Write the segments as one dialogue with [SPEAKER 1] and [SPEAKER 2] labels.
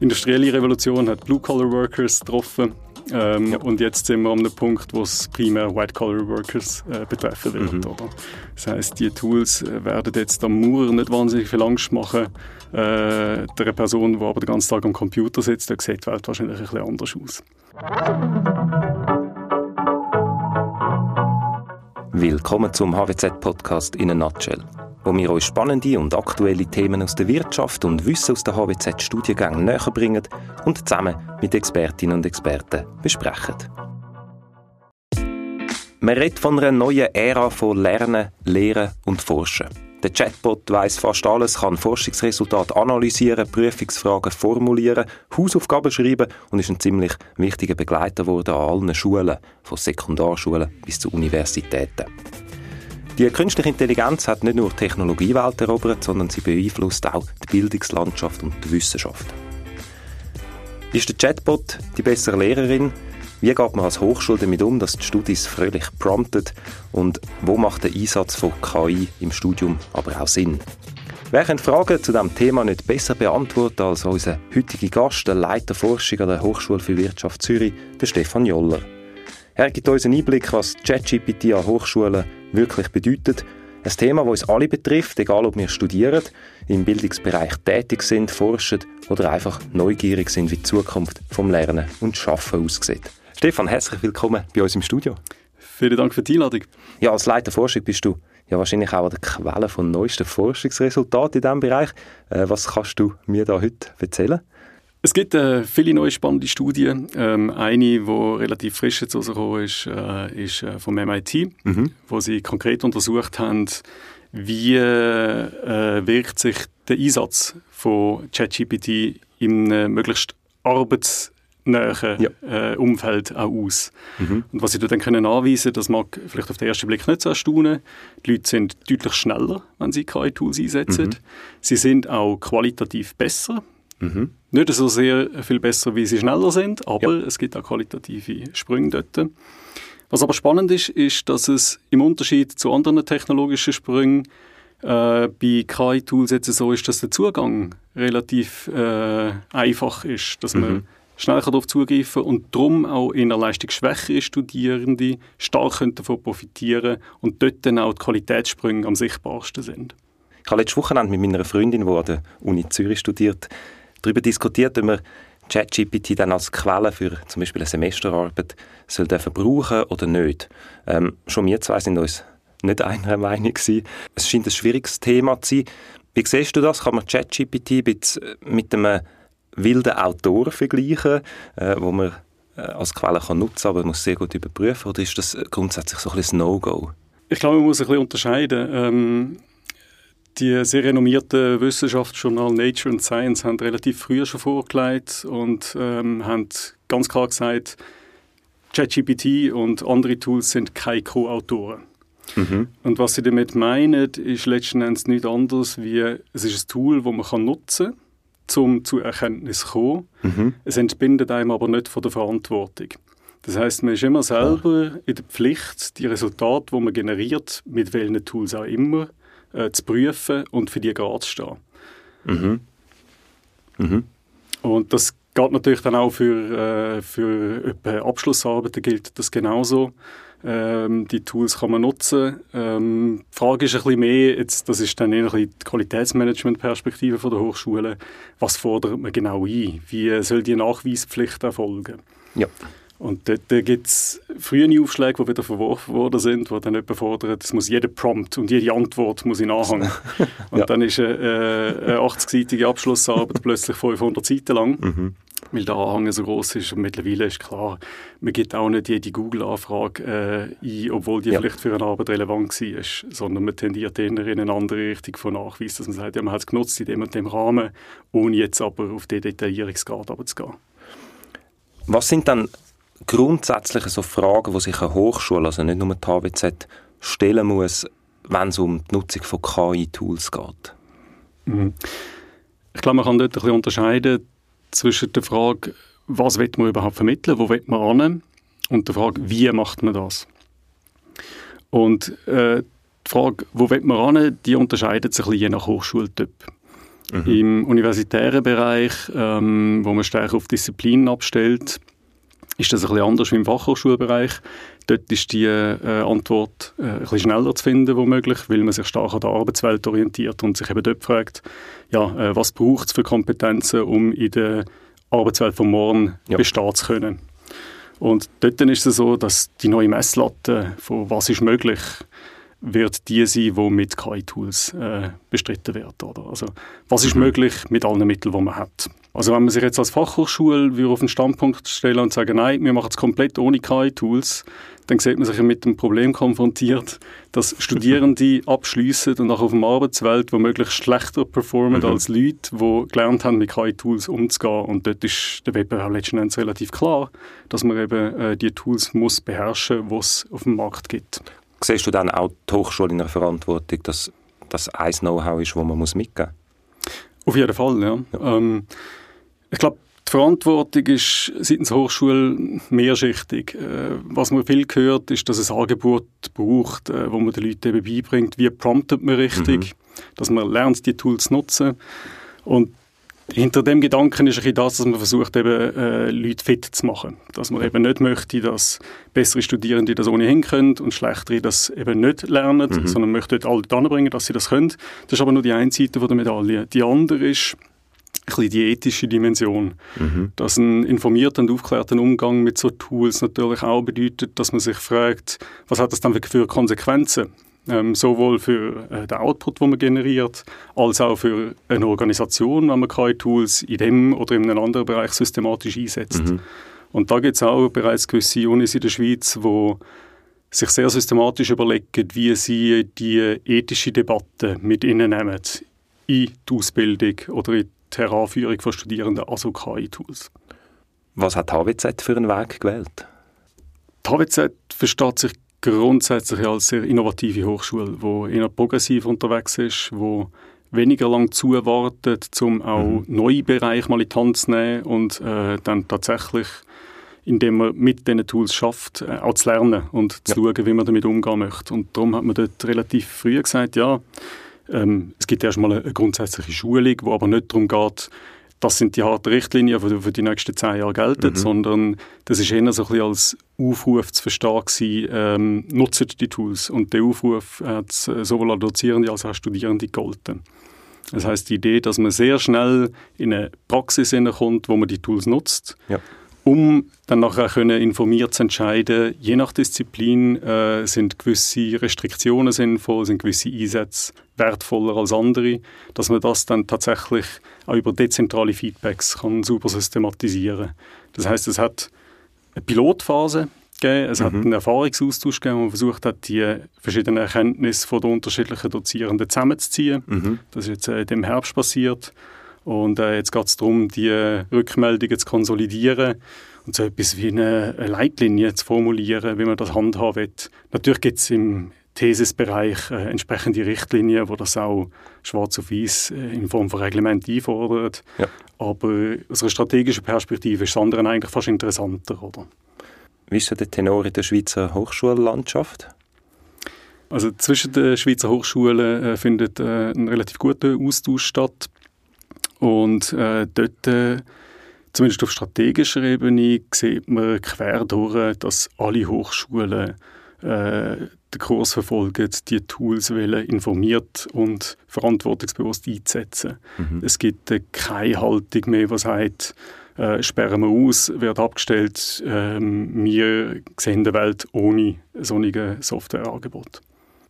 [SPEAKER 1] industrielle Revolution hat Blue-Collar-Workers getroffen. Ähm, ja. Und jetzt sind wir an einem Punkt, wo es primär White-Collar-Workers äh, betreffen wird. Mhm. Oder? Das heißt, die Tools äh, werden jetzt am Mauer nicht wahnsinnig viel Angst machen. Äh, der Person, die aber den ganzen Tag am Computer sitzt, da sieht die Welt wahrscheinlich ein bisschen anders aus.
[SPEAKER 2] Willkommen zum HWZ-Podcast in a Nutshell wo wir euch spannende und aktuelle Themen aus der Wirtschaft und Wissen aus der HWZ-Studiengängen näher bringen und zusammen mit Expertinnen und Experten besprechen. Man redet von einer neuen Ära von Lernen, Lehren und Forschen. Der Chatbot weiß fast alles, kann Forschungsresultate analysieren, Prüfungsfragen formulieren, Hausaufgaben schreiben und ist ein ziemlich wichtiger Begleiter geworden an allen Schulen, von Sekundarschulen bis zu Universitäten. Die künstliche Intelligenz hat nicht nur die Technologiewelt erobert, sondern sie beeinflusst auch die Bildungslandschaft und die Wissenschaft. Ist der Chatbot die bessere Lehrerin? Wie geht man als Hochschule damit um, dass die Studis fröhlich promptet? Und wo macht der Einsatz von KI im Studium aber auch Sinn? Wer kann Fragen zu diesem Thema nicht besser beantworten als unser heutiger Gast, der Leiter Forschung an der Hochschule für Wirtschaft Zürich, der Stefan Joller. Er gibt uns einen Einblick, was ChatGPT an Hochschulen wirklich bedeutet. Ein Thema, das uns alle betrifft, egal ob wir studieren, im Bildungsbereich tätig sind, forschen oder einfach neugierig sind, wie die Zukunft vom Lernen und Schaffen aussieht. Stefan, herzlich willkommen bei uns im Studio.
[SPEAKER 1] Vielen Dank für die Einladung.
[SPEAKER 2] Ja, als Leiter Forschung bist du ja wahrscheinlich auch an der Quelle von neuesten Forschungsresultaten in diesem Bereich. Äh, was kannst du mir da heute erzählen?
[SPEAKER 1] Es gibt äh, viele neue spannende Studien. Ähm, eine, die relativ frisch jetzt rausgekommen ist, äh, ist äh, vom MIT, mhm. wo sie konkret untersucht haben, wie äh, wirkt sich der Einsatz von ChatGPT im möglichst arbeitsnahen ja. äh, Umfeld auch aus. Mhm. Und was sie dann können anweisen das mag vielleicht auf den ersten Blick nicht so erstaunen. Die Leute sind deutlich schneller, wenn sie KI-Tools einsetzen. Mhm. Sie sind auch qualitativ besser. Mhm. Nicht so sehr viel besser, wie sie schneller sind, aber ja. es gibt auch qualitative Sprünge dort. Was aber spannend ist, ist, dass es im Unterschied zu anderen technologischen Sprüngen äh, bei KI-Tools jetzt so ist, dass der Zugang relativ äh, einfach ist, dass mhm. man schnell darauf zugreifen kann und darum auch in der leistungsschwächere Studierende stark davon profitieren und dort dann auch die Qualitätssprünge am sichtbarsten sind.
[SPEAKER 2] Ich habe letztes Wochenende mit meiner Freundin, die an der Uni Zürich studiert, darüber diskutiert, ob man ChatGPT dann als Quelle für zum Beispiel eine Semesterarbeit soll brauchen oder nicht. Ähm, schon wir zwei sind uns nicht einer Meinung gewesen. Es scheint ein schwieriges Thema zu sein. Wie siehst du das? Kann man ChatGPT mit einem wilden Autor vergleichen, äh, wo man äh, als Quelle kann nutzen kann, aber man muss sehr gut überprüfen? Oder ist das grundsätzlich so ein No-Go?
[SPEAKER 1] Ich glaube, man muss ein bisschen unterscheiden. Ähm, die sehr renommierten Wissenschaftsjournal Nature and Science haben relativ früh schon vorgelegt und ähm, haben ganz klar gesagt, ChatGPT und andere Tools sind keine Co-Autoren. Mhm. Und was sie damit meinen, ist letzten Endes nichts anderes wie, es ist ein Tool, das man kann nutzen kann, um zu Erkenntnis zu kommen. Mhm. Es entbindet einem aber nicht von der Verantwortung. Das heißt, man ist immer selber in der Pflicht, die Resultate, die man generiert, mit welchen Tools auch immer, äh, zu prüfen und für die gerade zu stehen. Mhm. Mhm. Und das geht natürlich dann auch für, äh, für Abschlussarbeiten gilt das genauso. Ähm, die Tools kann man nutzen. Ähm, die Frage ist ein bisschen mehr, jetzt, das ist dann eher ein die Qualitätsmanagement-Perspektive der Hochschule, was fordert man genau ein? Wie soll die Nachweispflicht erfolgen? Ja. Und dort gibt es frühe Aufschläge, die wieder verworfen worden sind, wo dann jemand fordert, es muss jeder Prompt und jede Antwort muss in anhängen. Und ja. dann ist eine, eine 80-seitige Abschlussarbeit plötzlich 500 Seiten lang, mhm. weil der Anhang so groß ist. Und mittlerweile ist klar, man gibt auch nicht jede Google-Anfrage äh, ein, obwohl die ja. vielleicht für eine Arbeit relevant war, sondern man tendiert eher in eine andere Richtung von Nachweis, dass man sagt, ja, man hat es genutzt in dem und dem Rahmen, ohne jetzt aber auf die Detaillierungsgrad zu gehen.
[SPEAKER 2] Was sind dann grundsätzlich so Fragen, die sich eine Hochschule, also nicht nur die HWZ, stellen muss, wenn es um die Nutzung von KI-Tools geht?
[SPEAKER 1] Mhm. Ich glaube, man kann dort ein bisschen unterscheiden zwischen der Frage, was will man überhaupt vermitteln, wo will man hin, und der Frage, wie macht man das? Und äh, die Frage, wo will man hin, die unterscheidet sich ein bisschen je nach Hochschultyp. Mhm. Im universitären Bereich, ähm, wo man stärker auf Disziplinen abstellt, ist das ein bisschen anders wie im Fachhochschulbereich. Dort ist die äh, Antwort äh, ein bisschen schneller zu finden, womöglich, weil man sich stark an der Arbeitswelt orientiert und sich eben dort fragt, ja, äh, was braucht es für Kompetenzen, um in der Arbeitswelt von morgen ja. bestehen zu können. Und dort ist es so, dass die neue Messlatte von was ist möglich wird die sein, die mit KI-Tools äh, bestritten wird. Oder? Also, was ist mhm. möglich mit allen Mitteln, die man hat? Also wenn man sich jetzt als Fachhochschule auf den Standpunkt stellen und sagen, nein, wir machen es komplett ohne KI-Tools, dann sieht man sich mit dem Problem konfrontiert, dass Studierende abschließen und auch auf der Arbeitswelt womöglich schlechter performen mhm. als Leute, die gelernt haben, mit KI-Tools umzugehen. Und dort ist der Wettbewerb letzten Endes relativ klar, dass man eben äh, die Tools muss beherrschen, die es auf dem Markt gibt
[SPEAKER 2] siehst du dann auch die Hochschule in der Verantwortung, dass das ein Know-how ist, das man muss mitgeben
[SPEAKER 1] muss? Auf jeden Fall, ja. ja. Ähm, ich glaube, die Verantwortung ist seitens Hochschule mehrschichtig. Äh, was man viel hört, ist, dass es Angebot braucht, äh, wo man den Leuten eben beibringt, wie promptet man richtig, mhm. dass man lernt, die Tools zu nutzen. Und hinter dem Gedanken ist ein das, dass man versucht, eben, äh, Leute fit zu machen. Dass man eben nicht möchte, dass bessere Studierende das ohnehin können und schlechtere das eben nicht lernen, mhm. sondern möchte alle bringen, dass sie das können. Das ist aber nur die eine Seite der Medaille. Die andere ist, bisschen die ethische Dimension. Mhm. Dass ein informierter und aufgeklärter Umgang mit so Tools natürlich auch bedeutet, dass man sich fragt, was hat das dann für Konsequenzen? Ähm, sowohl für äh, den Output, den man generiert, als auch für eine Organisation, wenn man KI-Tools in dem oder in einem anderen Bereich systematisch einsetzt. Mhm. Und da gibt es auch bereits gewisse Unis in der Schweiz, wo sich sehr systematisch überlegen, wie sie die ethische Debatte mit ihnen nehmen in die Ausbildung oder in die Heranführung von Studierenden, also KI-Tools.
[SPEAKER 2] Was hat HWZ für einen Weg gewählt?
[SPEAKER 1] Die HWZ versteht sich grundsätzlich als sehr innovative Hochschule, wo eher progressiv unterwegs ist, wo weniger lang zuwartet, um auch mhm. neue Bereiche mal in die Hand zu nehmen und äh, dann tatsächlich, indem man mit diesen Tools schafft, äh, auch zu lernen und zu ja. schauen, wie man damit umgehen möchte. Und darum hat man dort relativ früh gesagt, ja, ähm, es gibt erstmal eine, eine grundsätzliche Schulung, wo aber nicht darum geht, das sind die harten Richtlinien, die für die nächsten zehn Jahre gelten, mhm. sondern das ist eher so ein bisschen als Aufruf zu verstehen gewesen, ähm, nutzt die Tools. Und der Aufruf hat sowohl an Dozierende als auch Studierende gegolten. Das heißt die Idee, dass man sehr schnell in eine Praxis kommt, wo man die Tools nutzt, ja. um dann nachher können informiert zu entscheiden, je nach Disziplin äh, sind gewisse Restriktionen sinnvoll, sind gewisse Einsätze wertvoller als andere, dass man das dann tatsächlich auch über dezentrale Feedbacks kann super systematisieren. Das heißt, es hat eine Pilotphase gegeben, es mhm. hat einen Erfahrungsaustausch gegeben, wo man versucht hat, die verschiedenen Erkenntnisse von den unterschiedlichen Dozierenden zusammenzuziehen. Mhm. Das ist jetzt äh, im Herbst passiert. Und äh, jetzt geht es darum, die Rückmeldungen zu konsolidieren und so etwas wie eine, eine Leitlinie zu formulieren, wie man das handhaben will. Natürlich gibt es im Thesisbereich äh, entsprechende Richtlinien, wo das auch schwarz auf weiß äh, in Form von Reglement einfordert. Ja. Aber aus einer strategischen Perspektive ist das andere eigentlich fast interessanter, oder?
[SPEAKER 2] Wie ist der Tenor in der Schweizer Hochschullandschaft?
[SPEAKER 1] Also zwischen den Schweizer Hochschulen äh, findet äh, ein relativ guter Austausch statt. Und äh, dort, äh, zumindest auf strategischer Ebene, sieht man quer durch, dass alle Hochschulen äh, den Kurs verfolgen, die Tools wollen, informiert und verantwortungsbewusst einzusetzen. Mhm. Es gibt äh, keine Haltung mehr, die sagt, äh, sperren wir aus, wird abgestellt, äh, wir sehen die Welt ohne solche Softwareangebot.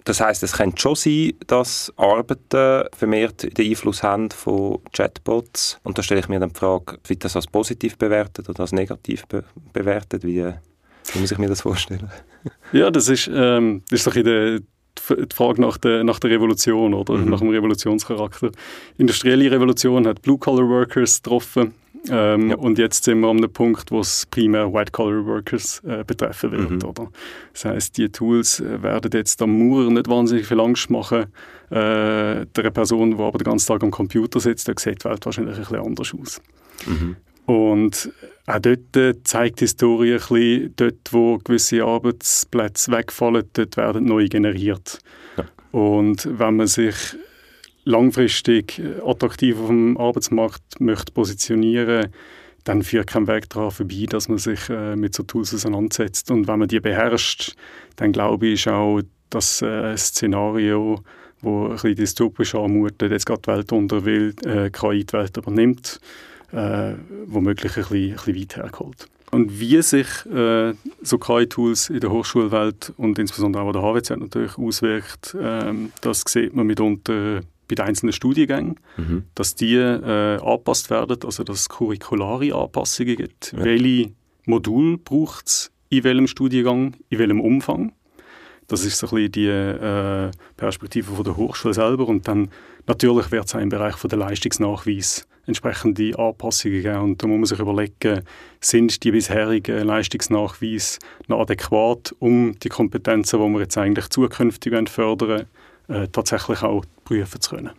[SPEAKER 2] Das heißt, es könnte schon sein, dass Arbeiten vermehrt den Einfluss haben von Chatbots. Und da stelle ich mir dann die Frage, wird das als positiv bewertet oder als negativ be bewertet? Wie, wie muss ich mir das vorstellen?
[SPEAKER 1] Ja, das ist, ähm, das ist doch in der die Frage nach der, nach der Revolution oder mhm. nach dem Revolutionscharakter. Die industrielle Revolution hat Blue-Collar-Workers getroffen ähm, ja. und jetzt sind wir an einem Punkt, wo es primär White-Collar-Workers äh, betreffen wird. Mhm. Oder? Das heißt, die Tools äh, werden jetzt am Mauer nicht wahnsinnig viel Angst machen. Äh, der Person, die aber den ganzen Tag am Computer sitzt, der sieht die Welt wahrscheinlich ein bisschen anders aus. Mhm. Und auch dort zeigt die Historie ein bisschen, dort wo gewisse Arbeitsplätze wegfallen, dort werden neue generiert. Ja. Und wenn man sich langfristig attraktiv auf dem Arbeitsmarkt möchte positionieren dann führt kein Weg daran vorbei, dass man sich äh, mit so Tools auseinandersetzt. Und wenn man die beherrscht, dann glaube ich auch, dass äh, Szenario, wo ein bisschen dystopisch anmutet, jetzt gerade die Welt unter will, äh, KI die Welt übernimmt, äh, womöglich ein bisschen, ein bisschen weit hergeholt. Und wie sich äh, so KI-Tools in der Hochschulwelt und insbesondere auch an der HWZ natürlich auswirkt, ähm, das sieht man mitunter bei den einzelnen Studiengängen, mhm. dass die äh, angepasst werden, also dass es curriculare Anpassungen gibt. Ja. Welche Modul braucht es in welchem Studiengang, in welchem Umfang? Das ist so ein bisschen die äh, Perspektive von der Hochschule selber und dann natürlich wird es auch im Bereich von der Leistungsnachweis entsprechende Anpassungen geben und da muss man sich überlegen, sind die bisherigen Leistungsnachweise noch adäquat, um die Kompetenzen, die wir jetzt eigentlich zukünftig fördern äh, tatsächlich auch prüfen zu können.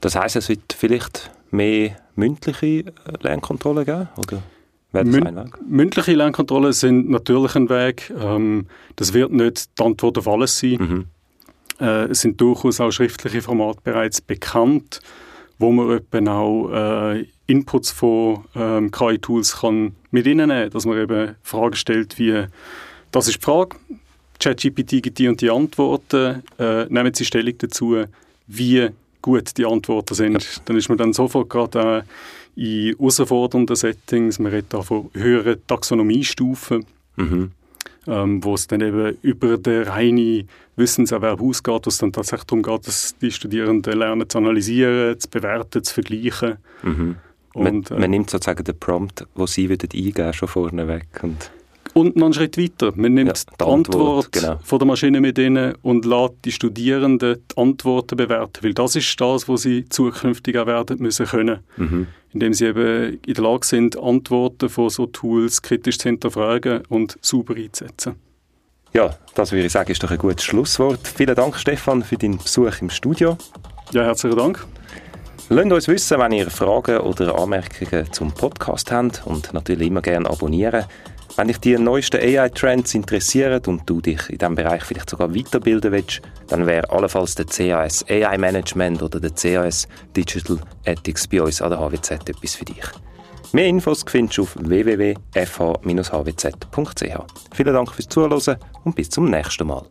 [SPEAKER 2] Das heißt, es wird vielleicht mehr mündliche äh, Lernkontrollen geben? Oder?
[SPEAKER 1] Mün mündliche Lernkontrollen sind natürlich ein Weg. Ähm, das wird nicht die Antwort auf alles sein. Mhm. Äh, es sind durchaus auch schriftliche Formate bereits bekannt, wo man eben auch äh, Inputs von ähm, KI-Tools mit ihnen nehmen kann, dass man eben Fragen stellt wie, das ist die Frage, ChatGPT gibt die und die Antworten, äh, nehmen Sie Stellung dazu, wie gut die Antworten sind. Ja. Dann ist man dann sofort gerade äh, in herausfordernden Settings, man redet da von höheren Taxonomiestufen, mhm. ähm, wo es dann eben über den reinen Wissenserwerb ausgeht, wo es dann tatsächlich darum geht, dass die Studierenden lernen zu analysieren, zu bewerten, zu vergleichen.
[SPEAKER 2] Mhm. Und, man, äh, man, nimmt sozusagen den Prompt, den Sie eingeben, schon vorne weg. Und
[SPEAKER 1] und noch einen Schritt weiter. Man nimmt ja, die, Antwort, Antwort genau. von der Maschine mit ihnen und lässt die Studierenden die Antworten bewerten, weil das ist das, was sie zukünftig auch werden müssen können. Mhm. Indem sie eben in der Lage sind, Antworten von so Tools kritisch zu hinterfragen und sauber einzusetzen.
[SPEAKER 2] Ja, das würde ich sagen, ist doch ein gutes Schlusswort. Vielen Dank, Stefan, für deinen Besuch im Studio.
[SPEAKER 1] Ja, herzlichen Dank.
[SPEAKER 2] Lasst uns wissen, wenn ihr Fragen oder Anmerkungen zum Podcast habt und natürlich immer gerne abonnieren. Wenn dich die neuesten AI-Trends interessieren und du dich in diesem Bereich vielleicht sogar weiterbilden willst, dann wäre allenfalls der CAS AI Management oder der CAS Digital Ethics bei uns an der HWZ etwas für dich. Mehr Infos findest du auf www.fh-hwz.ch. Vielen Dank fürs Zuhören und bis zum nächsten Mal.